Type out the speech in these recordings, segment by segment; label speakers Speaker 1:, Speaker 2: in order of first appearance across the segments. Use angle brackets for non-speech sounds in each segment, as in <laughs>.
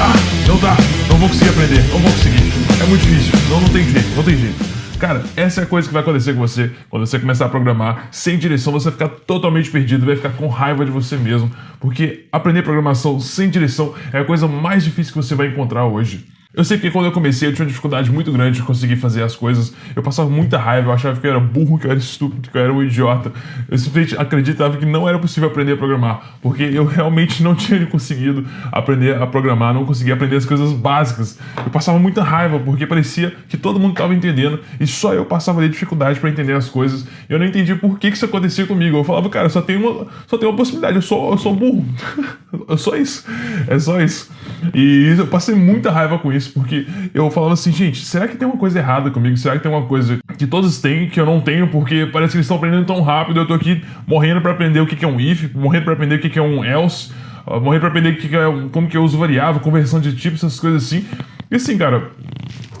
Speaker 1: Ah, não dá, não vou conseguir aprender, não vou conseguir. É muito difícil, não, não tem jeito, não tem jeito. Cara, essa é a coisa que vai acontecer com você quando você começar a programar sem direção, você vai ficar totalmente perdido, vai ficar com raiva de você mesmo, porque aprender programação sem direção é a coisa mais difícil que você vai encontrar hoje. Eu sei que quando eu comecei eu tinha uma dificuldade muito grande de conseguir fazer as coisas. Eu passava muita raiva, eu achava que eu era burro, que eu era estúpido, que eu era um idiota. Eu simplesmente acreditava que não era possível aprender a programar, porque eu realmente não <laughs> tinha conseguido aprender a programar, não conseguia aprender as coisas básicas. Eu passava muita raiva, porque parecia que todo mundo estava entendendo e só eu passava de dificuldade para entender as coisas. Eu não entendia por que, que isso acontecia comigo. Eu falava, cara, só tem uma, só tem uma possibilidade, eu sou, eu sou burro. <laughs> é só isso. É só isso. E eu passei muita raiva com isso isso, porque eu falava assim, gente, será que tem uma coisa errada comigo? Será que tem uma coisa que todos têm que eu não tenho? Porque parece que eles estão aprendendo tão rápido, eu tô aqui morrendo para aprender o que é um if, morrendo para aprender o que é um else, morrendo para aprender que é, como que eu uso variável, conversão de tipos, essas coisas assim. E assim, cara,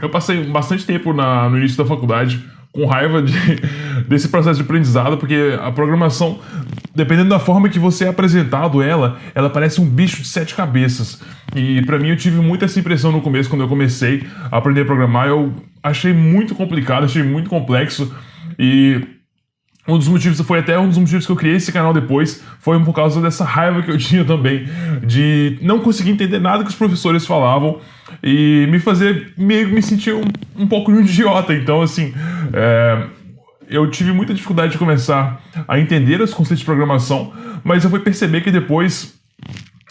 Speaker 1: eu passei bastante tempo na, no início da faculdade com raiva de, <laughs> desse processo de aprendizado, porque a programação, dependendo da forma que você é apresentado ela, ela parece um bicho de sete cabeças. E para mim eu tive muita essa impressão no começo, quando eu comecei a aprender a programar, eu achei muito complicado, achei muito complexo e um dos motivos, foi até um dos motivos que eu criei esse canal depois, foi por causa dessa raiva que eu <laughs> tinha também, de não conseguir entender nada que os professores falavam e me fazer meio me sentir um, um pouco um idiota. Então, assim, é, eu tive muita dificuldade de começar a entender os conceitos de programação, mas eu fui perceber que depois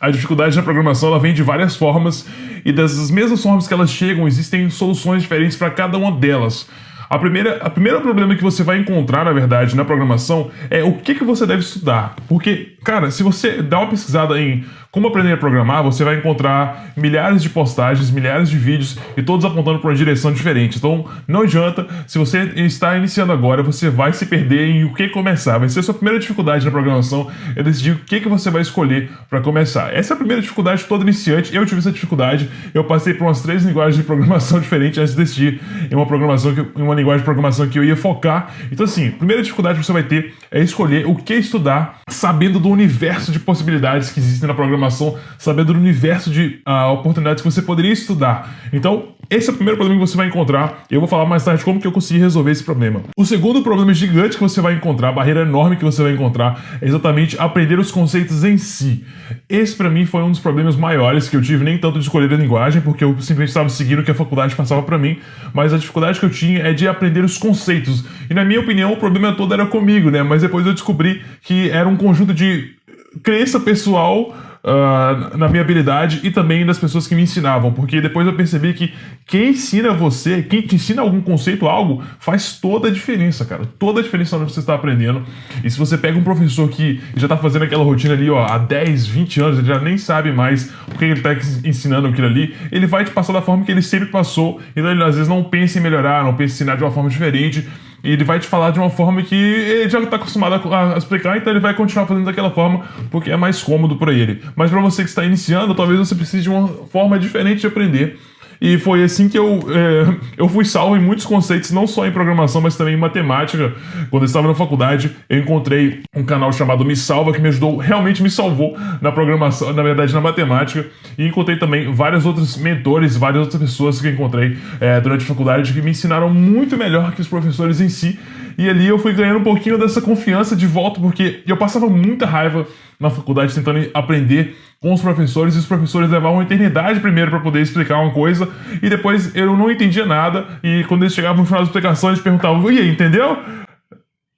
Speaker 1: a dificuldade na programação ela vem de várias formas e das mesmas formas que elas chegam, existem soluções diferentes para cada uma delas. A primeira, a primeiro problema que você vai encontrar, na verdade, na programação é o que, que você deve estudar. Porque, cara, se você dá uma pesquisada em como aprender a programar, você vai encontrar milhares de postagens, milhares de vídeos e todos apontando para uma direção diferente. Então, não adianta, se você está iniciando agora, você vai se perder em o que começar. Vai ser a sua primeira dificuldade na programação, é decidir o que, que você vai escolher para começar. Essa é a primeira dificuldade de todo iniciante. Eu tive essa dificuldade, eu passei por umas três linguagens de programação <laughs> diferentes antes de decidir em uma programação, em uma linguagem de programação que eu ia focar. Então, assim, a primeira dificuldade que você vai ter é escolher o que estudar, sabendo do universo de possibilidades que existem na programação programação, sabendo do universo de uh, oportunidades que você poderia estudar. Então, esse é o primeiro problema que você vai encontrar. Eu vou falar mais tarde como que eu consegui resolver esse problema. O segundo problema gigante que você vai encontrar, a barreira enorme que você vai encontrar, é exatamente aprender os conceitos em si. Esse para mim foi um dos problemas maiores que eu tive, nem tanto de escolher a linguagem, porque eu simplesmente estava seguindo o que a faculdade passava para mim, mas a dificuldade que eu tinha é de aprender os conceitos. E na minha opinião, o problema todo era comigo, né? Mas depois eu descobri que era um conjunto de crença pessoal uh, na minha habilidade e também das pessoas que me ensinavam, porque depois eu percebi que quem ensina você, quem te ensina algum conceito, algo, faz toda a diferença, cara. Toda a diferença onde você está aprendendo. E se você pega um professor que já está fazendo aquela rotina ali ó, há 10, 20 anos, ele já nem sabe mais o que ele está ensinando aquilo ali, ele vai te passar da forma que ele sempre passou, então ele às vezes não pensa em melhorar, não pensa em ensinar de uma forma diferente. E ele vai te falar de uma forma que ele já está acostumado a, a, explicar, então ele vai continuar fazendo daquela forma porque é mais cômodo para ele. Mas para você que está iniciando, talvez você precise de uma forma diferente de aprender. E foi assim que eu, é, eu fui salvo em muitos conceitos, não só em programação, mas também em matemática. Quando eu estava na faculdade, eu encontrei um canal chamado Me Salva, que me ajudou, realmente me salvou na programação, na verdade na matemática. E encontrei também vários outros mentores, várias outras pessoas que encontrei é, durante a faculdade que me ensinaram muito melhor que os professores em si. E ali eu fui ganhando um pouquinho dessa confiança de volta, porque eu passava muita raiva na faculdade tentando aprender com os professores e os professores levavam uma eternidade primeiro para poder explicar uma coisa e depois eu não entendia nada e quando eles chegavam no final da explicação eles perguntavam, e aí, entendeu?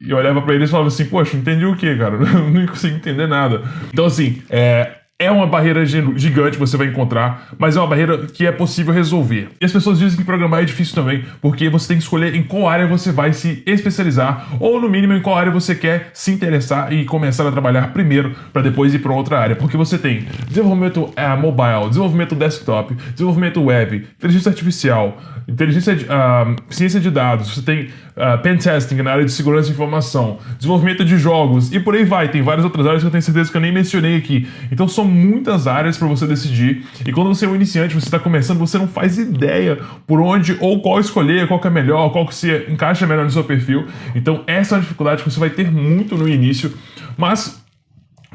Speaker 1: E eu olhava para eles e falava assim, poxa, entendi o que, cara? <laughs> não consegui entender nada. Então, assim, é, é uma barreira gigante que você vai encontrar, mas é uma barreira que é possível resolver. E as pessoas dizem que programar é difícil também, porque você tem que escolher em qual área você vai se especializar, ou no mínimo em qual área você quer se interessar e começar a trabalhar primeiro, para depois ir para outra área. Porque você tem desenvolvimento é, mobile, desenvolvimento desktop, desenvolvimento web, inteligência artificial, inteligência, uh, ciência de dados, você tem uh, pen testing na área de segurança de informação, desenvolvimento de jogos e por aí vai. Tem várias outras áreas que eu tenho certeza que eu nem mencionei aqui. Então são muitas áreas para você decidir. E quando você é um iniciante, você está começando, você não faz ideia por onde ou qual escolher, qual que é melhor, qual que se encaixa melhor no seu perfil. Então essa é uma dificuldade que você vai ter muito no início. Mas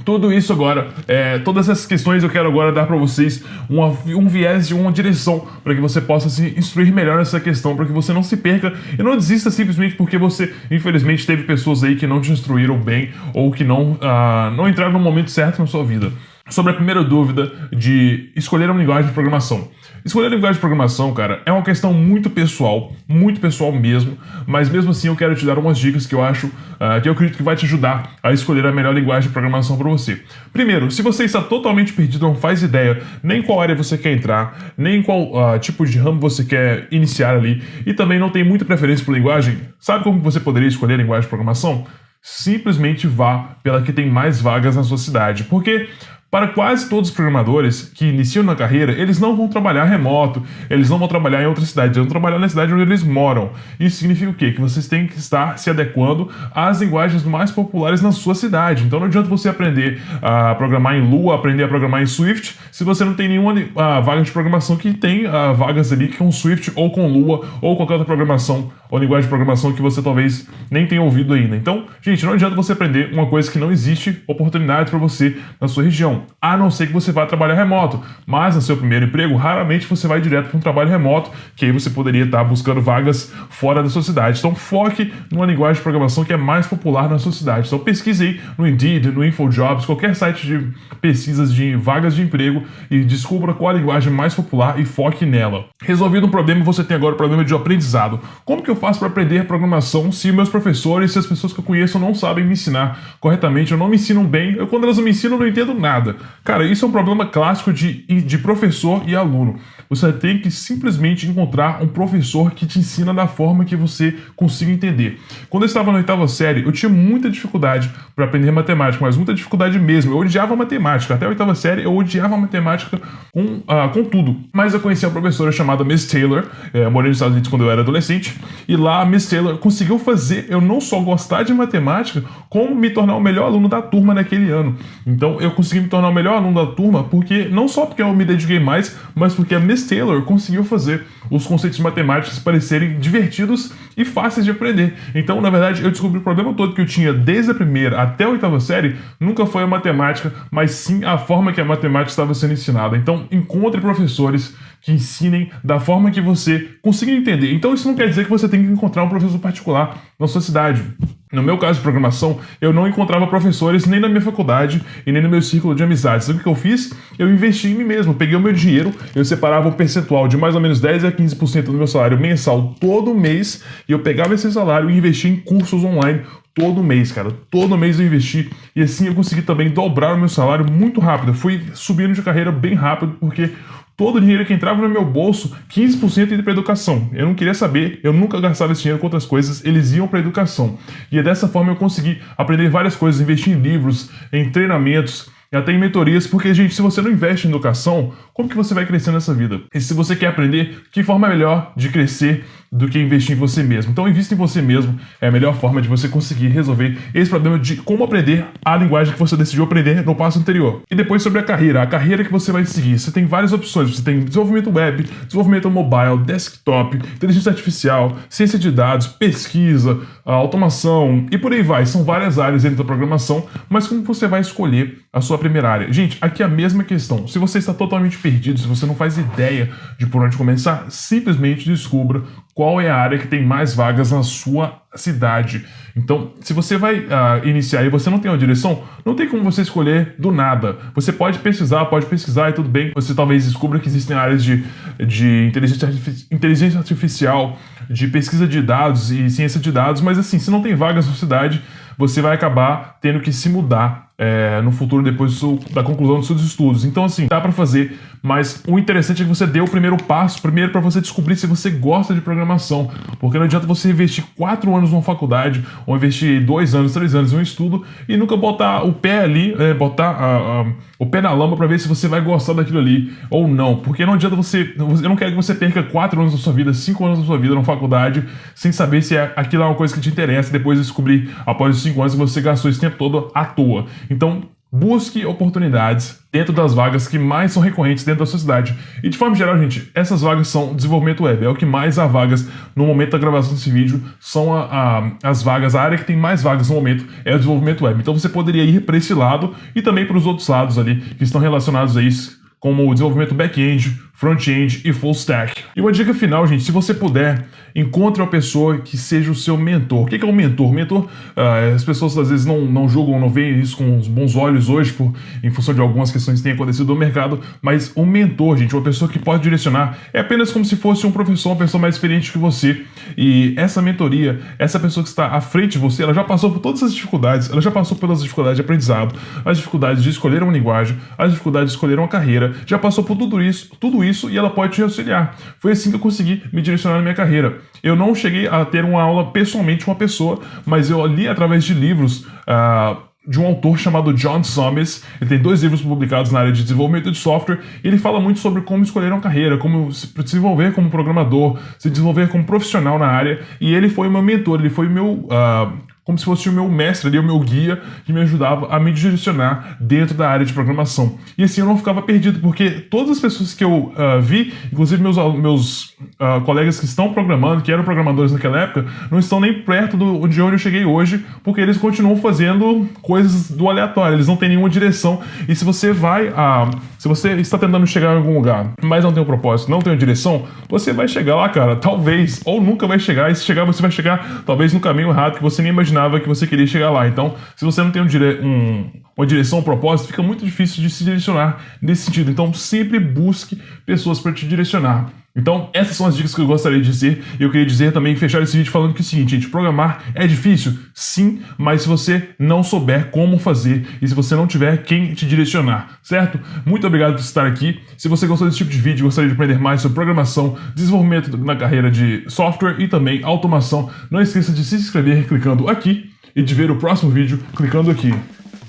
Speaker 1: tudo isso agora, é, todas essas questões eu quero agora dar para vocês uma, um viés de uma direção para que você possa se instruir melhor nessa questão, para que você não se perca e não desista simplesmente porque você, infelizmente, teve pessoas aí que não te instruíram bem ou que não, ah, não entraram no momento certo na sua vida sobre a primeira dúvida de escolher uma linguagem de programação. Escolher a linguagem de programação, cara, é uma questão muito pessoal, muito pessoal mesmo, mas mesmo assim eu quero te dar umas dicas que eu acho, uh, que eu acredito que vai te ajudar a escolher a melhor linguagem de programação para você. Primeiro, se você está totalmente perdido, não faz ideia nem qual área você quer entrar, nem qual uh, tipo de ramo você quer iniciar ali, e também não tem muita preferência por linguagem, sabe como você poderia escolher a linguagem de programação? Simplesmente vá pela que tem mais vagas na sua cidade, porque para quase todos os programadores que iniciam na carreira, eles não vão trabalhar remoto, eles não vão trabalhar em outra cidade, eles vão trabalhar na cidade onde eles moram. Isso significa o quê? Que vocês têm que estar se adequando às linguagens mais populares na sua cidade. Então não adianta você aprender a programar em Lua, aprender a programar em Swift, se você não tem nenhuma uh, vaga de programação que tem uh, vagas ali com Swift ou com Lua ou qualquer outra programação ou linguagem de programação que você talvez nem tenha ouvido ainda. Então, gente, não adianta você aprender uma coisa que não existe oportunidade para você na sua região a não ser que você vá trabalhar remoto. Mas no seu primeiro emprego, raramente você vai direto para um trabalho remoto, que aí você poderia estar buscando vagas fora da sua cidade. Então foque numa linguagem de programação que é mais popular na sua cidade. Então pesquise aí no Indeed, no InfoJobs, qualquer site de pesquisas de vagas de emprego e descubra qual a linguagem mais popular e foque nela. Resolvido um problema, você tem agora o problema de aprendizado. Como que eu faço para aprender programação se meus professores, se as pessoas que eu conheço não sabem me ensinar corretamente, ou não me ensinam bem, eu quando elas me ensinam eu não entendo nada. Cara, isso é um problema clássico de, de professor e aluno. Você tem que simplesmente encontrar um professor que te ensina da forma que você consiga entender. Quando eu estava na oitava série, eu tinha muita dificuldade para aprender matemática, mas muita dificuldade mesmo. Eu odiava matemática. Até a oitava série, eu odiava matemática com, uh, com tudo. Mas eu conheci uma professora chamada Miss Taylor, é, morei nos Estados Unidos quando eu era adolescente, e lá a Miss Taylor conseguiu fazer eu não só gostar de matemática, como me tornar o melhor aluno da turma naquele ano. Então eu consegui me tornar o melhor aluno da turma porque não só porque eu me dediquei mais, mas porque a Miss Taylor conseguiu fazer os conceitos matemáticos parecerem divertidos e fáceis de aprender. Então, na verdade, eu descobri o problema todo que eu tinha desde a primeira até a oitava série nunca foi a matemática, mas sim a forma que a matemática estava sendo ensinada. Então, encontre professores que ensinem da forma que você consiga entender. Então, isso não quer dizer que você tem que encontrar um professor particular na sua cidade. No meu caso de programação, eu não encontrava professores nem na minha faculdade e nem no meu círculo de amizades. O que eu fiz? Eu investi em mim mesmo. Peguei o meu dinheiro, eu separava um percentual de mais ou menos 10 a 15% do meu salário mensal todo mês e eu pegava esse salário e investia em cursos online todo mês, cara. Todo mês eu investi e assim eu consegui também dobrar o meu salário muito rápido. Eu fui subindo de carreira bem rápido porque todo o dinheiro que entrava no meu bolso, 15% ia para educação. Eu não queria saber, eu nunca gastava esse dinheiro com outras coisas, eles iam para educação. E é dessa forma eu consegui aprender várias coisas, investir em livros, em treinamentos, e até em mentorias, porque, gente, se você não investe em educação, como que você vai crescer nessa vida? E se você quer aprender, que forma melhor de crescer do que investir em você mesmo? Então, invista em você mesmo, é a melhor forma de você conseguir resolver esse problema de como aprender a linguagem que você decidiu aprender no passo anterior. E depois sobre a carreira, a carreira que você vai seguir. Você tem várias opções, você tem desenvolvimento web, desenvolvimento mobile, desktop, inteligência artificial, ciência de dados, pesquisa, automação e por aí vai. São várias áreas dentro da programação, mas como você vai escolher a sua primeira área? Gente, aqui é a mesma questão. Se você está totalmente perdido, se você não faz ideia de por onde começar, simplesmente descubra qual é a área que tem mais vagas na sua cidade. Então, se você vai uh, iniciar e você não tem uma direção, não tem como você escolher do nada. Você pode pesquisar, pode pesquisar e tudo bem. Você talvez descubra que existem áreas de, de inteligência, inteligência artificial, de pesquisa de dados e ciência de dados, mas assim, se não tem vagas na sua cidade, você vai acabar tendo que se mudar é, no futuro depois do, da conclusão dos seus estudos. Então, assim, dá para fazer, mas o interessante é que você dê o primeiro passo, primeiro para você descobrir se você gosta de programação, porque não adianta você investir quatro anos numa faculdade ou investir dois anos, três anos em um estudo e nunca botar o pé ali, é, botar a, a, o pé na lama para ver se você vai gostar daquilo ali ou não, porque não adianta você, eu não quero que você perca quatro anos da sua vida, cinco anos da sua vida na faculdade sem saber se é, aquilo é uma coisa que te interessa e depois descobrir após os cinco anos que você gastou esse tempo todo à toa. Então, busque oportunidades dentro das vagas que mais são recorrentes dentro da sociedade. E de forma geral, gente, essas vagas são desenvolvimento web. É o que mais há vagas no momento da gravação desse vídeo. São a, a, as vagas, a área que tem mais vagas no momento é o desenvolvimento web. Então você poderia ir para esse lado e também para os outros lados ali que estão relacionados a isso, como o desenvolvimento back-end, front-end e full stack. E uma dica final, gente, se você puder, encontre uma pessoa que seja o seu mentor. O que é um mentor? Mentor, uh, as pessoas às vezes não, não julgam, não veem isso com os bons olhos hoje, por, em função de algumas questões que têm acontecido no mercado, mas um mentor, gente, uma pessoa que pode direcionar, é apenas como se fosse um professor, uma pessoa mais experiente que você. E essa mentoria, essa pessoa que está à frente de você, ela já passou por todas as dificuldades, ela já passou pelas dificuldades de aprendizado, as dificuldades de escolher uma linguagem, as dificuldades de escolher uma carreira, já passou por tudo isso, tudo isso e ela pode te auxiliar. Foi assim que eu consegui me direcionar na minha carreira. Eu não cheguei a ter uma aula pessoalmente com uma pessoa, mas eu li através de livros. Uh, de um autor chamado John Summers. Ele tem dois livros publicados na área de desenvolvimento de software. E ele fala muito sobre como escolher uma carreira, como se desenvolver como programador, se desenvolver como profissional na área. E ele foi meu mentor, ele foi meu uh, como se fosse o meu mestre ali, o meu guia, que me ajudava a me direcionar dentro da área de programação. E assim eu não ficava perdido, porque todas as pessoas que eu uh, vi, inclusive meus, meus uh, colegas que estão programando, que eram programadores naquela época, não estão nem perto do, de onde eu cheguei hoje, porque eles continuam fazendo coisas do aleatório, eles não têm nenhuma direção. E se você vai a. Se você está tentando chegar em algum lugar, mas não tem um propósito, não tem uma direção, você vai chegar lá, cara, talvez, ou nunca vai chegar, e se chegar, você vai chegar talvez no caminho errado que você nem imaginava imaginava que você queria chegar lá. Então, se você não tem um dire um, uma direção, um propósito, fica muito difícil de se direcionar nesse sentido. Então, sempre busque pessoas para te direcionar. Então, essas são as dicas que eu gostaria de dizer. E eu queria dizer também, fechar esse vídeo falando que é o seguinte, gente, programar é difícil? Sim, mas se você não souber como fazer e se você não tiver quem te direcionar, certo? Muito obrigado por estar aqui. Se você gostou desse tipo de vídeo, gostaria de aprender mais sobre programação, desenvolvimento na carreira de software e também automação, não esqueça de se inscrever clicando aqui e de ver o próximo vídeo clicando aqui.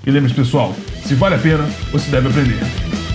Speaker 1: E lembre-se, pessoal, se vale a pena, você deve aprender.